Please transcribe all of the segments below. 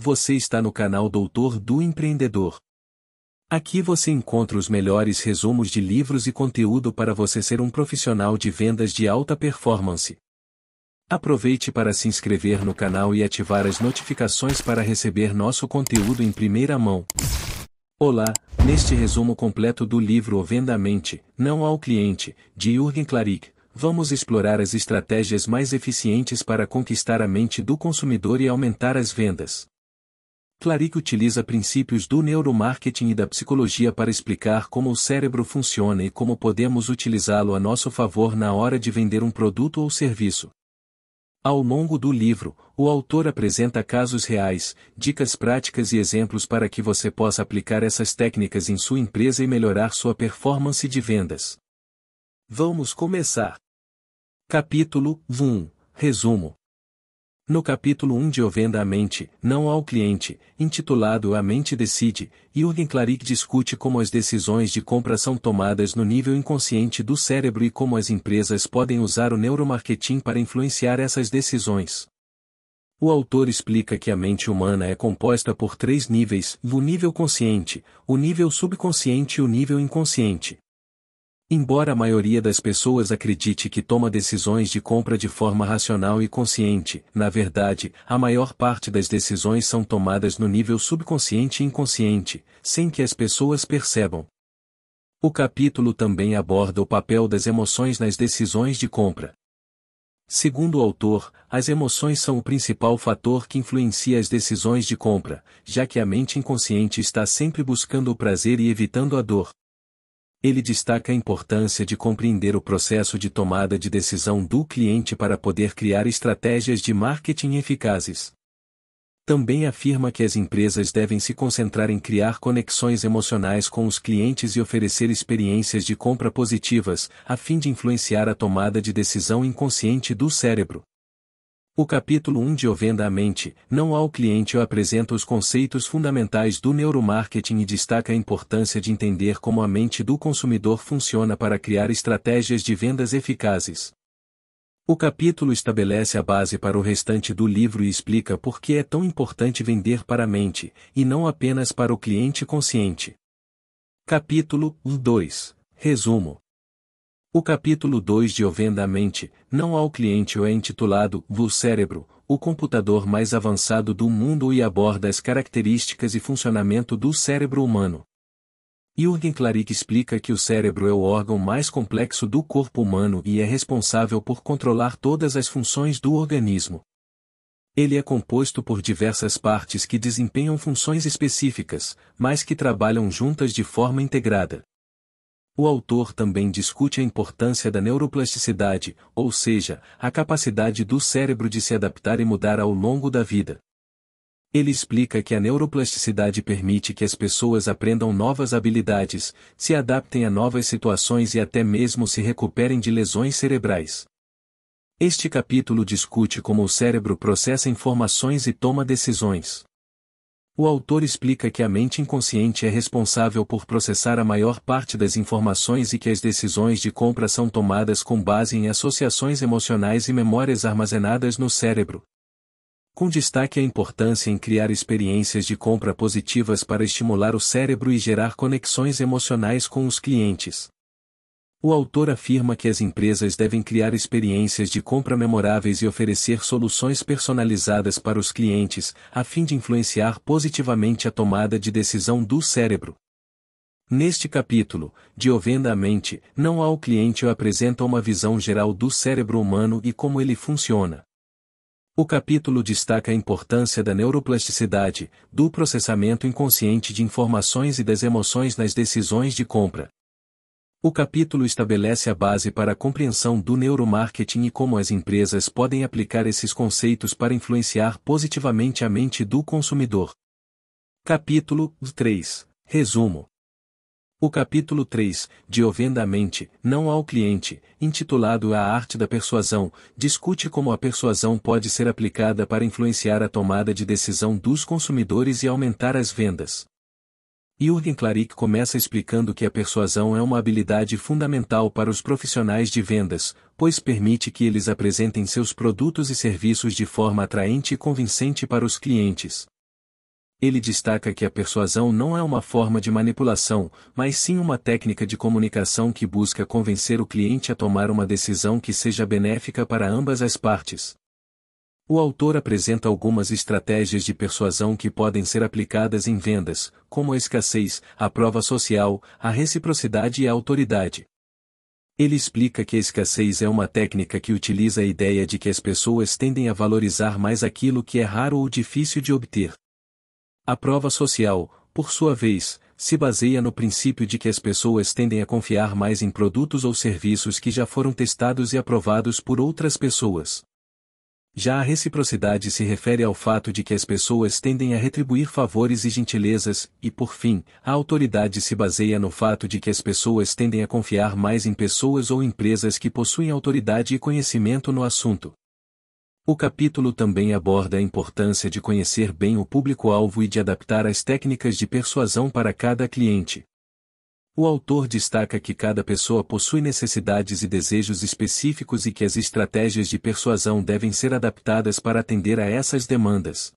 Você está no canal Doutor do Empreendedor. Aqui você encontra os melhores resumos de livros e conteúdo para você ser um profissional de vendas de alta performance. Aproveite para se inscrever no canal e ativar as notificações para receber nosso conteúdo em primeira mão. Olá, neste resumo completo do livro O Venda Mente, Não ao Cliente, de Jürgen Klarik, vamos explorar as estratégias mais eficientes para conquistar a mente do consumidor e aumentar as vendas. Clarick utiliza princípios do neuromarketing e da psicologia para explicar como o cérebro funciona e como podemos utilizá-lo a nosso favor na hora de vender um produto ou serviço. Ao longo do livro, o autor apresenta casos reais, dicas práticas e exemplos para que você possa aplicar essas técnicas em sua empresa e melhorar sua performance de vendas. Vamos começar. Capítulo 1 Resumo no capítulo 1 de O Venda a Mente, Não ao Cliente, intitulado A Mente Decide, Jürgen Klarik discute como as decisões de compra são tomadas no nível inconsciente do cérebro e como as empresas podem usar o neuromarketing para influenciar essas decisões. O autor explica que a mente humana é composta por três níveis: o nível consciente, o nível subconsciente e o nível inconsciente. Embora a maioria das pessoas acredite que toma decisões de compra de forma racional e consciente, na verdade, a maior parte das decisões são tomadas no nível subconsciente e inconsciente, sem que as pessoas percebam. O capítulo também aborda o papel das emoções nas decisões de compra. Segundo o autor, as emoções são o principal fator que influencia as decisões de compra, já que a mente inconsciente está sempre buscando o prazer e evitando a dor. Ele destaca a importância de compreender o processo de tomada de decisão do cliente para poder criar estratégias de marketing eficazes. Também afirma que as empresas devem se concentrar em criar conexões emocionais com os clientes e oferecer experiências de compra positivas, a fim de influenciar a tomada de decisão inconsciente do cérebro. O capítulo 1 de Venda a Mente, não ao cliente apresenta os conceitos fundamentais do neuromarketing e destaca a importância de entender como a mente do consumidor funciona para criar estratégias de vendas eficazes. O capítulo estabelece a base para o restante do livro e explica por que é tão importante vender para a mente, e não apenas para o cliente consciente. Capítulo 2 Resumo o capítulo 2 de O Venda a Mente, não ao cliente é intitulado O Cérebro, o computador mais avançado do mundo e aborda as características e funcionamento do cérebro humano. Jürgen Klarik explica que o cérebro é o órgão mais complexo do corpo humano e é responsável por controlar todas as funções do organismo. Ele é composto por diversas partes que desempenham funções específicas, mas que trabalham juntas de forma integrada. O autor também discute a importância da neuroplasticidade, ou seja, a capacidade do cérebro de se adaptar e mudar ao longo da vida. Ele explica que a neuroplasticidade permite que as pessoas aprendam novas habilidades, se adaptem a novas situações e até mesmo se recuperem de lesões cerebrais. Este capítulo discute como o cérebro processa informações e toma decisões. O autor explica que a mente inconsciente é responsável por processar a maior parte das informações e que as decisões de compra são tomadas com base em associações emocionais e memórias armazenadas no cérebro. Com destaque a importância em criar experiências de compra positivas para estimular o cérebro e gerar conexões emocionais com os clientes. O autor afirma que as empresas devem criar experiências de compra memoráveis e oferecer soluções personalizadas para os clientes, a fim de influenciar positivamente a tomada de decisão do cérebro. Neste capítulo, de O Venda a Mente, não há o cliente apresenta uma visão geral do cérebro humano e como ele funciona. O capítulo destaca a importância da neuroplasticidade, do processamento inconsciente de informações e das emoções nas decisões de compra. O capítulo estabelece a base para a compreensão do neuromarketing e como as empresas podem aplicar esses conceitos para influenciar positivamente a mente do consumidor. Capítulo 3 Resumo o capítulo 3, de O Venda a Mente, Não ao Cliente, intitulado A Arte da Persuasão, discute como a persuasão pode ser aplicada para influenciar a tomada de decisão dos consumidores e aumentar as vendas. Jürgen Klarik começa explicando que a persuasão é uma habilidade fundamental para os profissionais de vendas, pois permite que eles apresentem seus produtos e serviços de forma atraente e convincente para os clientes. Ele destaca que a persuasão não é uma forma de manipulação, mas sim uma técnica de comunicação que busca convencer o cliente a tomar uma decisão que seja benéfica para ambas as partes. O autor apresenta algumas estratégias de persuasão que podem ser aplicadas em vendas, como a escassez, a prova social, a reciprocidade e a autoridade. Ele explica que a escassez é uma técnica que utiliza a ideia de que as pessoas tendem a valorizar mais aquilo que é raro ou difícil de obter. A prova social, por sua vez, se baseia no princípio de que as pessoas tendem a confiar mais em produtos ou serviços que já foram testados e aprovados por outras pessoas. Já a reciprocidade se refere ao fato de que as pessoas tendem a retribuir favores e gentilezas, e por fim, a autoridade se baseia no fato de que as pessoas tendem a confiar mais em pessoas ou empresas que possuem autoridade e conhecimento no assunto. O capítulo também aborda a importância de conhecer bem o público-alvo e de adaptar as técnicas de persuasão para cada cliente. O autor destaca que cada pessoa possui necessidades e desejos específicos e que as estratégias de persuasão devem ser adaptadas para atender a essas demandas.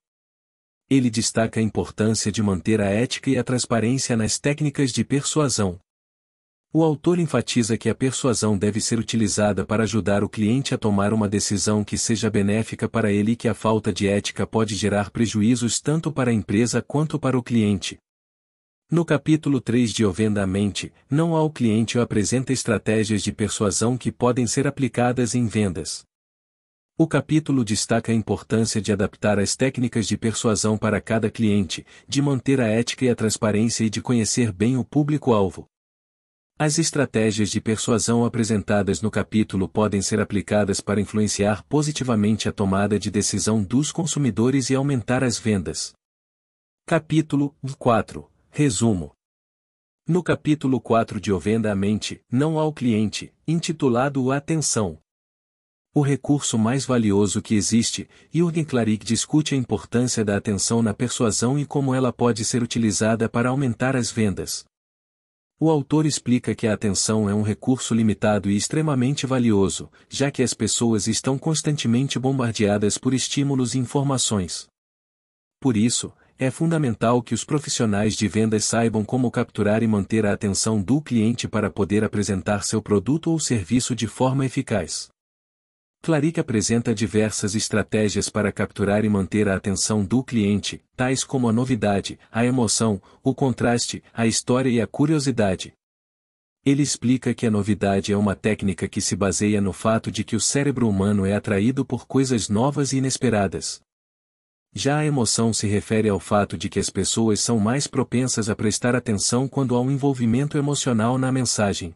Ele destaca a importância de manter a ética e a transparência nas técnicas de persuasão. O autor enfatiza que a persuasão deve ser utilizada para ajudar o cliente a tomar uma decisão que seja benéfica para ele e que a falta de ética pode gerar prejuízos tanto para a empresa quanto para o cliente. No capítulo 3 de Ovenda a Mente, não há o cliente ou apresenta estratégias de persuasão que podem ser aplicadas em vendas. O capítulo destaca a importância de adaptar as técnicas de persuasão para cada cliente, de manter a ética e a transparência e de conhecer bem o público-alvo. As estratégias de persuasão apresentadas no capítulo podem ser aplicadas para influenciar positivamente a tomada de decisão dos consumidores e aumentar as vendas. Capítulo 4 Resumo No capítulo 4 de O Venda a Mente, não ao cliente, intitulado Atenção. O recurso mais valioso que existe, Jürgen Klarik discute a importância da atenção na persuasão e como ela pode ser utilizada para aumentar as vendas. O autor explica que a atenção é um recurso limitado e extremamente valioso, já que as pessoas estão constantemente bombardeadas por estímulos e informações. Por isso, é fundamental que os profissionais de vendas saibam como capturar e manter a atenção do cliente para poder apresentar seu produto ou serviço de forma eficaz. Claric apresenta diversas estratégias para capturar e manter a atenção do cliente, tais como a novidade, a emoção, o contraste, a história e a curiosidade. Ele explica que a novidade é uma técnica que se baseia no fato de que o cérebro humano é atraído por coisas novas e inesperadas. Já a emoção se refere ao fato de que as pessoas são mais propensas a prestar atenção quando há um envolvimento emocional na mensagem.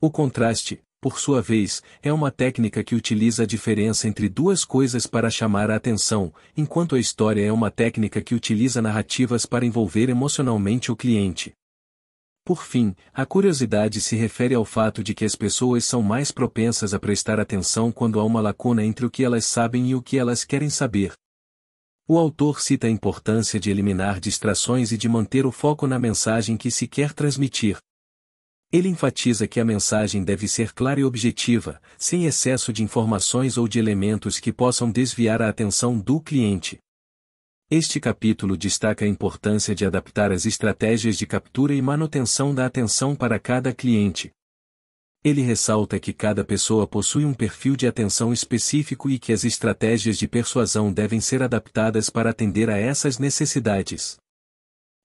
O contraste, por sua vez, é uma técnica que utiliza a diferença entre duas coisas para chamar a atenção, enquanto a história é uma técnica que utiliza narrativas para envolver emocionalmente o cliente. Por fim, a curiosidade se refere ao fato de que as pessoas são mais propensas a prestar atenção quando há uma lacuna entre o que elas sabem e o que elas querem saber. O autor cita a importância de eliminar distrações e de manter o foco na mensagem que se quer transmitir. Ele enfatiza que a mensagem deve ser clara e objetiva, sem excesso de informações ou de elementos que possam desviar a atenção do cliente. Este capítulo destaca a importância de adaptar as estratégias de captura e manutenção da atenção para cada cliente. Ele ressalta que cada pessoa possui um perfil de atenção específico e que as estratégias de persuasão devem ser adaptadas para atender a essas necessidades.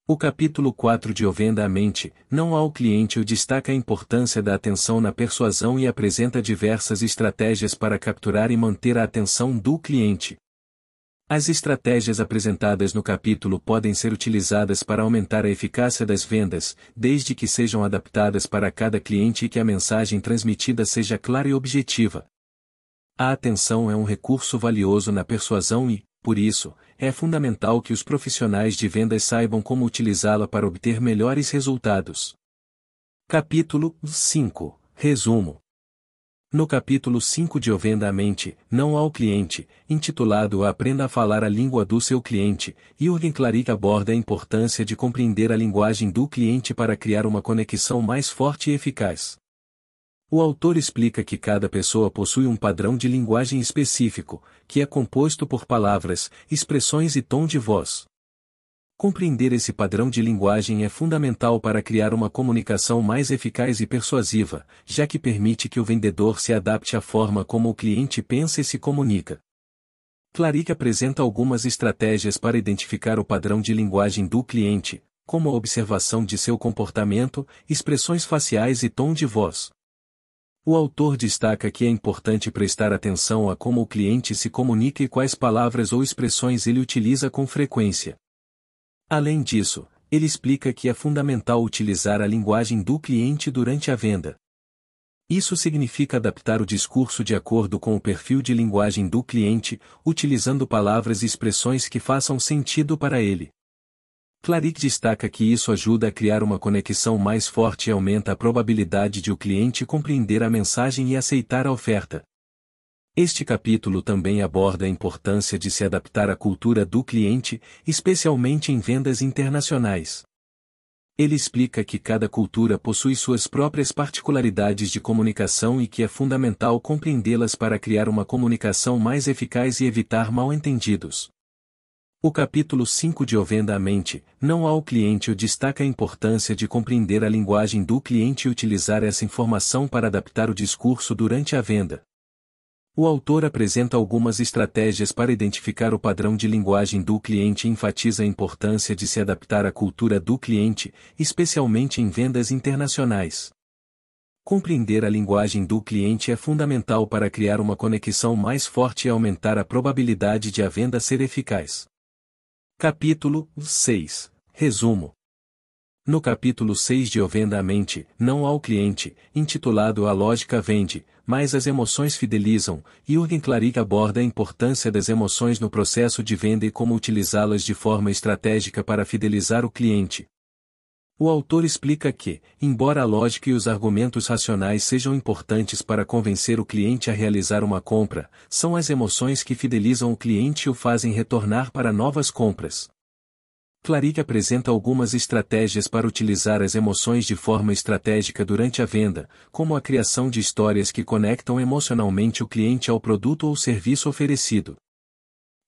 O capítulo 4 de Ovenda a Mente, não ao cliente o destaca a importância da atenção na persuasão e apresenta diversas estratégias para capturar e manter a atenção do cliente. As estratégias apresentadas no capítulo podem ser utilizadas para aumentar a eficácia das vendas, desde que sejam adaptadas para cada cliente e que a mensagem transmitida seja clara e objetiva. A atenção é um recurso valioso na persuasão e, por isso, é fundamental que os profissionais de vendas saibam como utilizá-la para obter melhores resultados. Capítulo 5 Resumo no capítulo 5 de O Venda a Mente, não ao cliente, intitulado Aprenda a falar a língua do seu cliente, Jürgen Klarik aborda a importância de compreender a linguagem do cliente para criar uma conexão mais forte e eficaz. O autor explica que cada pessoa possui um padrão de linguagem específico, que é composto por palavras, expressões e tom de voz. Compreender esse padrão de linguagem é fundamental para criar uma comunicação mais eficaz e persuasiva, já que permite que o vendedor se adapte à forma como o cliente pensa e se comunica. Clarick apresenta algumas estratégias para identificar o padrão de linguagem do cliente, como a observação de seu comportamento, expressões faciais e tom de voz. O autor destaca que é importante prestar atenção a como o cliente se comunica e quais palavras ou expressões ele utiliza com frequência. Além disso, ele explica que é fundamental utilizar a linguagem do cliente durante a venda. Isso significa adaptar o discurso de acordo com o perfil de linguagem do cliente, utilizando palavras e expressões que façam sentido para ele. Clarick destaca que isso ajuda a criar uma conexão mais forte e aumenta a probabilidade de o cliente compreender a mensagem e aceitar a oferta. Este capítulo também aborda a importância de se adaptar à cultura do cliente, especialmente em vendas internacionais. Ele explica que cada cultura possui suas próprias particularidades de comunicação e que é fundamental compreendê-las para criar uma comunicação mais eficaz e evitar mal-entendidos. O capítulo 5 de Venda à Mente, não ao cliente destaca a importância de compreender a linguagem do cliente e utilizar essa informação para adaptar o discurso durante a venda. O autor apresenta algumas estratégias para identificar o padrão de linguagem do cliente e enfatiza a importância de se adaptar à cultura do cliente, especialmente em vendas internacionais. Compreender a linguagem do cliente é fundamental para criar uma conexão mais forte e aumentar a probabilidade de a venda ser eficaz. Capítulo 6 Resumo no capítulo 6 de Venda à Mente, não ao cliente, intitulado A Lógica Vende, mas as emoções fidelizam, Jürgen Klarik aborda a importância das emoções no processo de venda e como utilizá-las de forma estratégica para fidelizar o cliente. O autor explica que, embora a lógica e os argumentos racionais sejam importantes para convencer o cliente a realizar uma compra, são as emoções que fidelizam o cliente e o fazem retornar para novas compras. Clarick apresenta algumas estratégias para utilizar as emoções de forma estratégica durante a venda, como a criação de histórias que conectam emocionalmente o cliente ao produto ou serviço oferecido.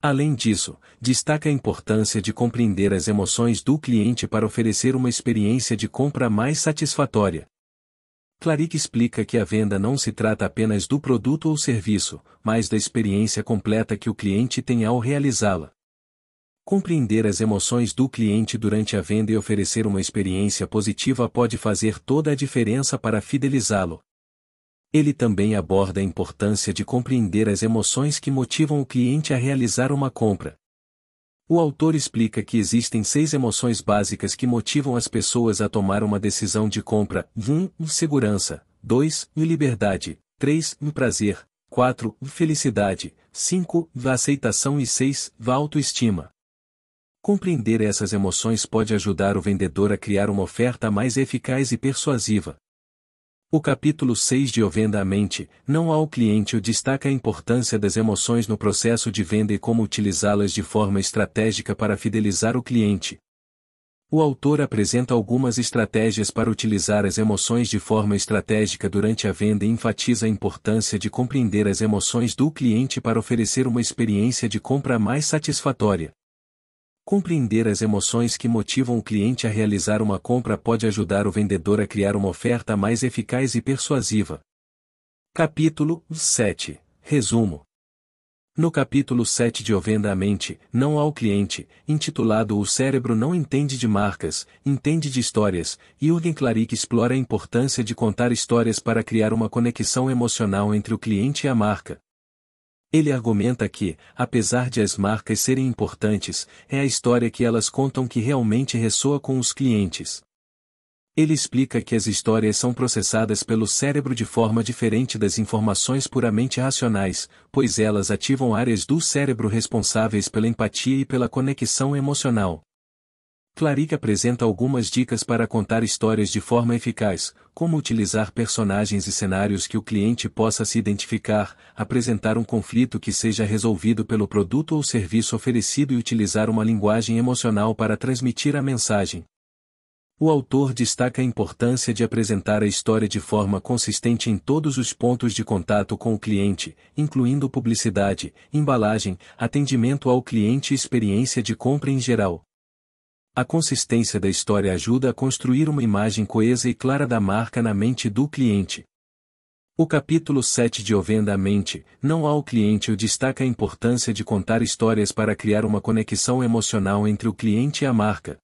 Além disso, destaca a importância de compreender as emoções do cliente para oferecer uma experiência de compra mais satisfatória. Clarick explica que a venda não se trata apenas do produto ou serviço, mas da experiência completa que o cliente tem ao realizá-la. Compreender as emoções do cliente durante a venda e oferecer uma experiência positiva pode fazer toda a diferença para fidelizá-lo. Ele também aborda a importância de compreender as emoções que motivam o cliente a realizar uma compra. O autor explica que existem seis emoções básicas que motivam as pessoas a tomar uma decisão de compra: 1. segurança, 2. liberdade, 3. prazer, 4. felicidade, 5. aceitação e 6. autoestima. Compreender essas emoções pode ajudar o vendedor a criar uma oferta mais eficaz e persuasiva. O capítulo 6 de O Venda à Mente, não ao cliente o destaca a importância das emoções no processo de venda e como utilizá-las de forma estratégica para fidelizar o cliente. O autor apresenta algumas estratégias para utilizar as emoções de forma estratégica durante a venda e enfatiza a importância de compreender as emoções do cliente para oferecer uma experiência de compra mais satisfatória. Compreender as emoções que motivam o cliente a realizar uma compra pode ajudar o vendedor a criar uma oferta mais eficaz e persuasiva. Capítulo 7 Resumo no capítulo 7 de O Venda à Mente, não ao cliente, intitulado O cérebro não entende de marcas, entende de histórias, Jürgen Klarik explora a importância de contar histórias para criar uma conexão emocional entre o cliente e a marca. Ele argumenta que, apesar de as marcas serem importantes, é a história que elas contam que realmente ressoa com os clientes. Ele explica que as histórias são processadas pelo cérebro de forma diferente das informações puramente racionais, pois elas ativam áreas do cérebro responsáveis pela empatia e pela conexão emocional. Clarick apresenta algumas dicas para contar histórias de forma eficaz, como utilizar personagens e cenários que o cliente possa se identificar, apresentar um conflito que seja resolvido pelo produto ou serviço oferecido e utilizar uma linguagem emocional para transmitir a mensagem. O autor destaca a importância de apresentar a história de forma consistente em todos os pontos de contato com o cliente, incluindo publicidade, embalagem, atendimento ao cliente e experiência de compra em geral. A consistência da história ajuda a construir uma imagem coesa e clara da marca na mente do cliente. O capítulo 7 de Ovenda a Mente, não ao cliente o destaca a importância de contar histórias para criar uma conexão emocional entre o cliente e a marca.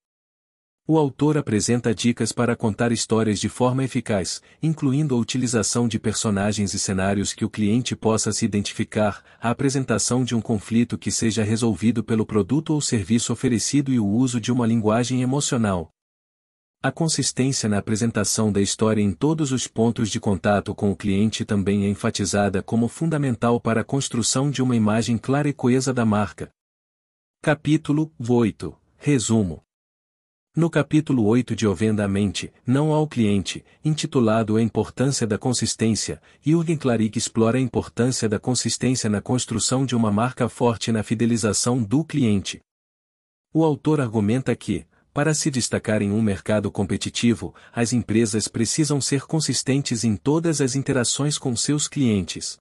O autor apresenta dicas para contar histórias de forma eficaz, incluindo a utilização de personagens e cenários que o cliente possa se identificar, a apresentação de um conflito que seja resolvido pelo produto ou serviço oferecido e o uso de uma linguagem emocional. A consistência na apresentação da história em todos os pontos de contato com o cliente também é enfatizada como fundamental para a construção de uma imagem clara e coesa da marca. Capítulo 8 Resumo no capítulo 8 de Ovenda a Mente, Não ao Cliente, intitulado A Importância da Consistência, Jürgen Klarik explora a importância da consistência na construção de uma marca forte na fidelização do cliente. O autor argumenta que, para se destacar em um mercado competitivo, as empresas precisam ser consistentes em todas as interações com seus clientes.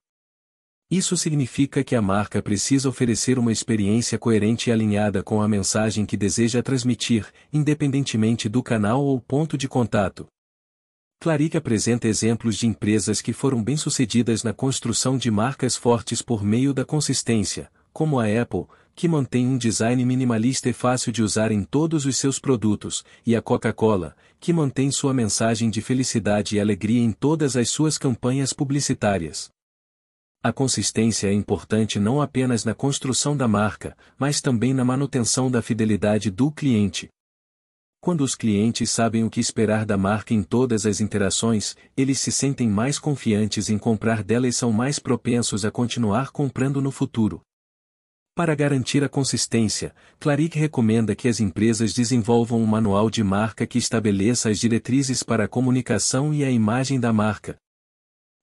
Isso significa que a marca precisa oferecer uma experiência coerente e alinhada com a mensagem que deseja transmitir, independentemente do canal ou ponto de contato. Claric apresenta exemplos de empresas que foram bem-sucedidas na construção de marcas fortes por meio da consistência, como a Apple, que mantém um design minimalista e fácil de usar em todos os seus produtos, e a Coca-Cola, que mantém sua mensagem de felicidade e alegria em todas as suas campanhas publicitárias. A consistência é importante não apenas na construção da marca, mas também na manutenção da fidelidade do cliente. Quando os clientes sabem o que esperar da marca em todas as interações, eles se sentem mais confiantes em comprar dela e são mais propensos a continuar comprando no futuro. Para garantir a consistência, Claric recomenda que as empresas desenvolvam um manual de marca que estabeleça as diretrizes para a comunicação e a imagem da marca.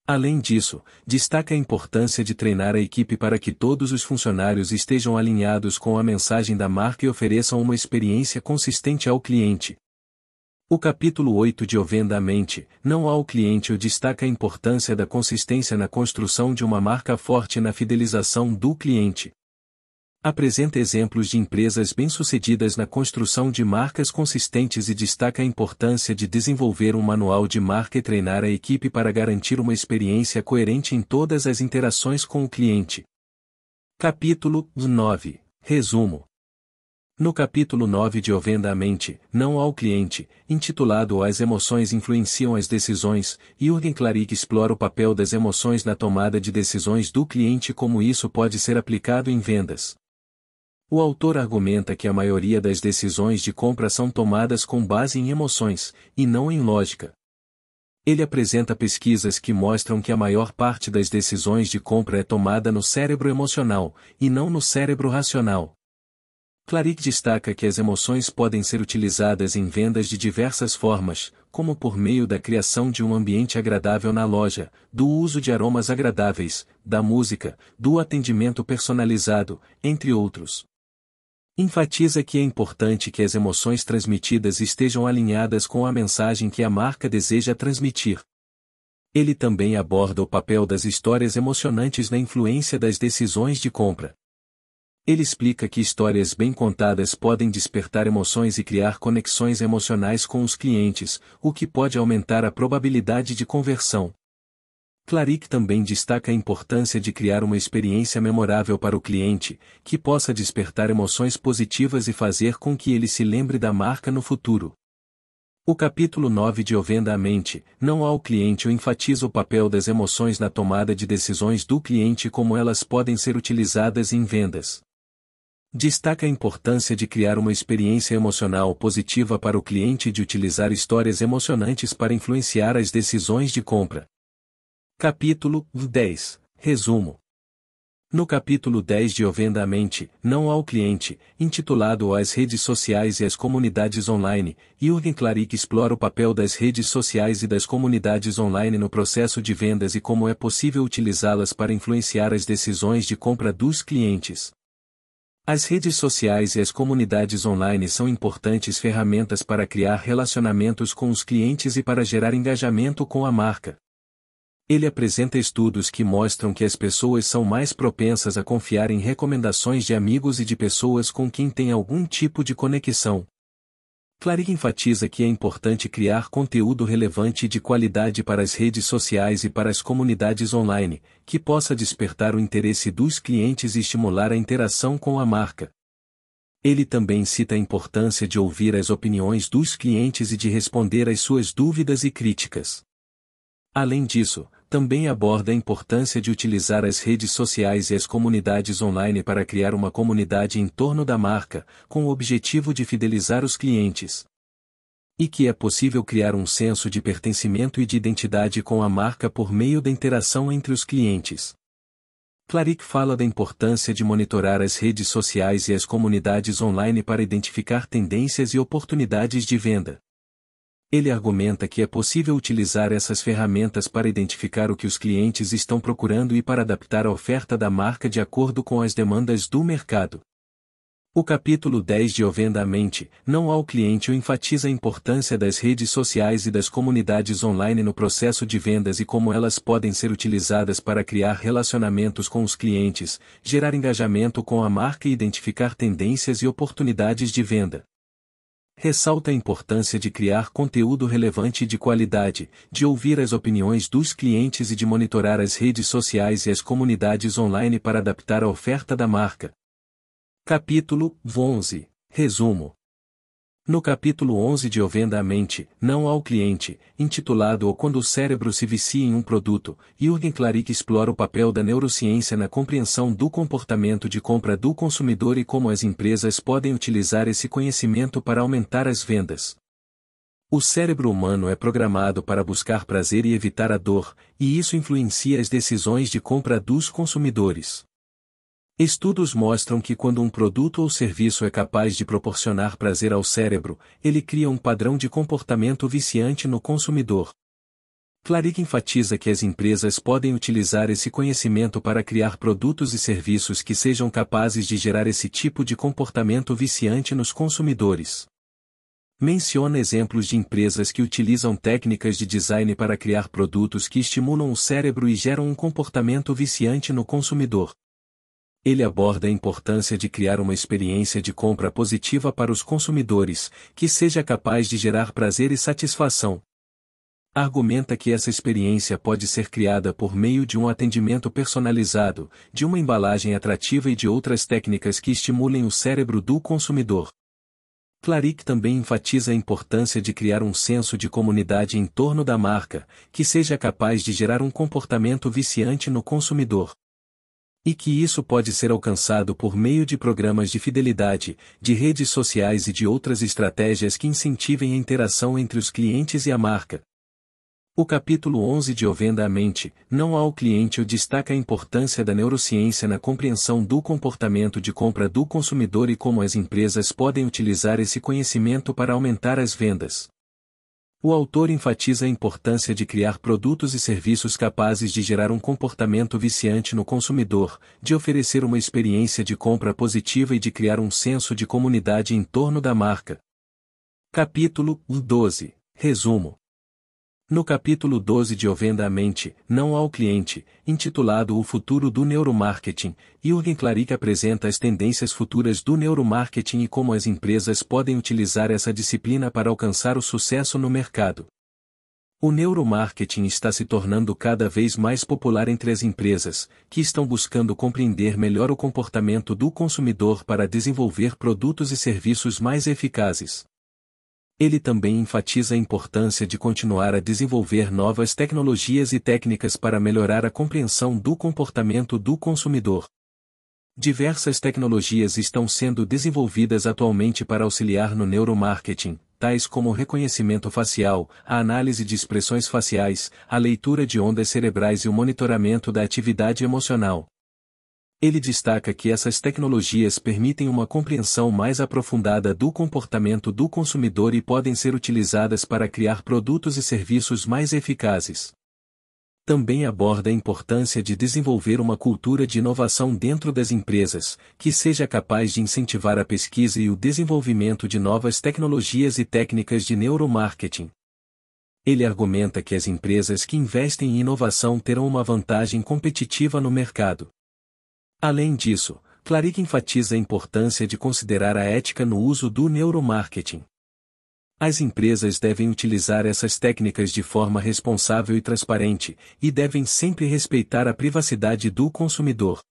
Além disso, destaca a importância de treinar a equipe para que todos os funcionários estejam alinhados com a mensagem da marca e ofereçam uma experiência consistente ao cliente. O capítulo 8 de Ovenda a Mente, não ao cliente o destaca a importância da consistência na construção de uma marca forte na fidelização do cliente. Apresenta exemplos de empresas bem-sucedidas na construção de marcas consistentes e destaca a importância de desenvolver um manual de marca e treinar a equipe para garantir uma experiência coerente em todas as interações com o cliente. Capítulo 9 Resumo no capítulo 9 de Ovenda a Mente, Não ao Cliente, intitulado As Emoções Influenciam as Decisões, Jürgen Klarik explora o papel das emoções na tomada de decisões do cliente e como isso pode ser aplicado em vendas. O autor argumenta que a maioria das decisões de compra são tomadas com base em emoções, e não em lógica. Ele apresenta pesquisas que mostram que a maior parte das decisões de compra é tomada no cérebro emocional, e não no cérebro racional. Clarick destaca que as emoções podem ser utilizadas em vendas de diversas formas, como por meio da criação de um ambiente agradável na loja, do uso de aromas agradáveis, da música, do atendimento personalizado, entre outros. Enfatiza que é importante que as emoções transmitidas estejam alinhadas com a mensagem que a marca deseja transmitir. Ele também aborda o papel das histórias emocionantes na influência das decisões de compra. Ele explica que histórias bem contadas podem despertar emoções e criar conexões emocionais com os clientes, o que pode aumentar a probabilidade de conversão. Claric também destaca a importância de criar uma experiência memorável para o cliente, que possa despertar emoções positivas e fazer com que ele se lembre da marca no futuro. O capítulo 9 de Ovenda a Mente, não ao cliente enfatiza o papel das emoções na tomada de decisões do cliente e como elas podem ser utilizadas em vendas. Destaca a importância de criar uma experiência emocional positiva para o cliente e de utilizar histórias emocionantes para influenciar as decisões de compra. Capítulo 10 Resumo no capítulo 10 de Ovenda a Mente, Não ao Cliente, intitulado As Redes Sociais e as Comunidades Online, Jürgen Klarik explora o papel das redes sociais e das comunidades online no processo de vendas e como é possível utilizá-las para influenciar as decisões de compra dos clientes. As redes sociais e as comunidades online são importantes ferramentas para criar relacionamentos com os clientes e para gerar engajamento com a marca. Ele apresenta estudos que mostram que as pessoas são mais propensas a confiar em recomendações de amigos e de pessoas com quem têm algum tipo de conexão. Clarick enfatiza que é importante criar conteúdo relevante e de qualidade para as redes sociais e para as comunidades online, que possa despertar o interesse dos clientes e estimular a interação com a marca. Ele também cita a importância de ouvir as opiniões dos clientes e de responder às suas dúvidas e críticas. Além disso, também aborda a importância de utilizar as redes sociais e as comunidades online para criar uma comunidade em torno da marca, com o objetivo de fidelizar os clientes. E que é possível criar um senso de pertencimento e de identidade com a marca por meio da interação entre os clientes. Clarick fala da importância de monitorar as redes sociais e as comunidades online para identificar tendências e oportunidades de venda. Ele argumenta que é possível utilizar essas ferramentas para identificar o que os clientes estão procurando e para adaptar a oferta da marca de acordo com as demandas do mercado. O capítulo 10 de Ovenda a Mente, Não ao Cliente enfatiza a importância das redes sociais e das comunidades online no processo de vendas e como elas podem ser utilizadas para criar relacionamentos com os clientes, gerar engajamento com a marca e identificar tendências e oportunidades de venda ressalta a importância de criar conteúdo relevante e de qualidade, de ouvir as opiniões dos clientes e de monitorar as redes sociais e as comunidades online para adaptar a oferta da marca. Capítulo 11 Resumo no capítulo 11 de Ovenda a Mente, Não ao Cliente, intitulado O Quando o Cérebro se Vicia em um Produto, Jürgen Klarik explora o papel da neurociência na compreensão do comportamento de compra do consumidor e como as empresas podem utilizar esse conhecimento para aumentar as vendas. O cérebro humano é programado para buscar prazer e evitar a dor, e isso influencia as decisões de compra dos consumidores. Estudos mostram que quando um produto ou serviço é capaz de proporcionar prazer ao cérebro, ele cria um padrão de comportamento viciante no consumidor. Clarick enfatiza que as empresas podem utilizar esse conhecimento para criar produtos e serviços que sejam capazes de gerar esse tipo de comportamento viciante nos consumidores. Menciona exemplos de empresas que utilizam técnicas de design para criar produtos que estimulam o cérebro e geram um comportamento viciante no consumidor ele aborda a importância de criar uma experiência de compra positiva para os consumidores, que seja capaz de gerar prazer e satisfação. Argumenta que essa experiência pode ser criada por meio de um atendimento personalizado, de uma embalagem atrativa e de outras técnicas que estimulem o cérebro do consumidor. Clarick também enfatiza a importância de criar um senso de comunidade em torno da marca, que seja capaz de gerar um comportamento viciante no consumidor. E que isso pode ser alcançado por meio de programas de fidelidade, de redes sociais e de outras estratégias que incentivem a interação entre os clientes e a marca. O capítulo 11 de Ovenda a Mente, Não ao Cliente destaca a importância da neurociência na compreensão do comportamento de compra do consumidor e como as empresas podem utilizar esse conhecimento para aumentar as vendas. O autor enfatiza a importância de criar produtos e serviços capazes de gerar um comportamento viciante no consumidor, de oferecer uma experiência de compra positiva e de criar um senso de comunidade em torno da marca. Capítulo 12 Resumo no capítulo 12 de Ovenda a Mente, Não ao Cliente, intitulado O Futuro do Neuromarketing, Jürgen Klarik apresenta as tendências futuras do neuromarketing e como as empresas podem utilizar essa disciplina para alcançar o sucesso no mercado. O neuromarketing está se tornando cada vez mais popular entre as empresas, que estão buscando compreender melhor o comportamento do consumidor para desenvolver produtos e serviços mais eficazes. Ele também enfatiza a importância de continuar a desenvolver novas tecnologias e técnicas para melhorar a compreensão do comportamento do consumidor. Diversas tecnologias estão sendo desenvolvidas atualmente para auxiliar no neuromarketing, tais como o reconhecimento facial, a análise de expressões faciais, a leitura de ondas cerebrais e o monitoramento da atividade emocional. Ele destaca que essas tecnologias permitem uma compreensão mais aprofundada do comportamento do consumidor e podem ser utilizadas para criar produtos e serviços mais eficazes. Também aborda a importância de desenvolver uma cultura de inovação dentro das empresas, que seja capaz de incentivar a pesquisa e o desenvolvimento de novas tecnologias e técnicas de neuromarketing. Ele argumenta que as empresas que investem em inovação terão uma vantagem competitiva no mercado. Além disso, Clarick enfatiza a importância de considerar a ética no uso do neuromarketing. As empresas devem utilizar essas técnicas de forma responsável e transparente, e devem sempre respeitar a privacidade do consumidor.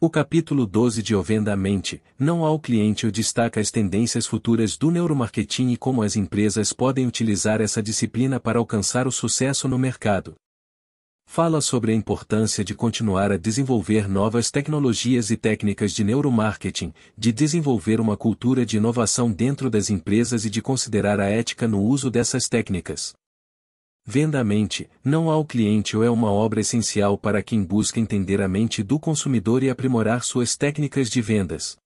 O capítulo 12 de Ovenda Mente, não ao cliente destaca as tendências futuras do neuromarketing e como as empresas podem utilizar essa disciplina para alcançar o sucesso no mercado. Fala sobre a importância de continuar a desenvolver novas tecnologias e técnicas de neuromarketing, de desenvolver uma cultura de inovação dentro das empresas e de considerar a ética no uso dessas técnicas. Venda a mente, não ao cliente ou é uma obra essencial para quem busca entender a mente do consumidor e aprimorar suas técnicas de vendas.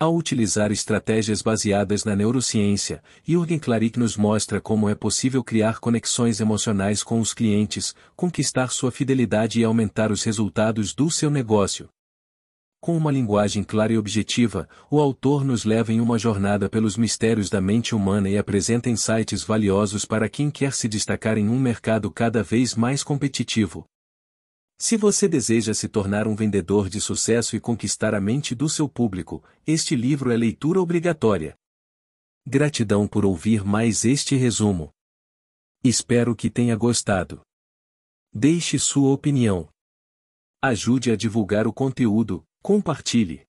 Ao utilizar estratégias baseadas na neurociência, Jürgen Klarik nos mostra como é possível criar conexões emocionais com os clientes, conquistar sua fidelidade e aumentar os resultados do seu negócio. Com uma linguagem clara e objetiva, o autor nos leva em uma jornada pelos mistérios da mente humana e apresenta insights valiosos para quem quer se destacar em um mercado cada vez mais competitivo. Se você deseja se tornar um vendedor de sucesso e conquistar a mente do seu público, este livro é leitura obrigatória. Gratidão por ouvir mais este resumo. Espero que tenha gostado. Deixe sua opinião. Ajude a divulgar o conteúdo, Compartilhe.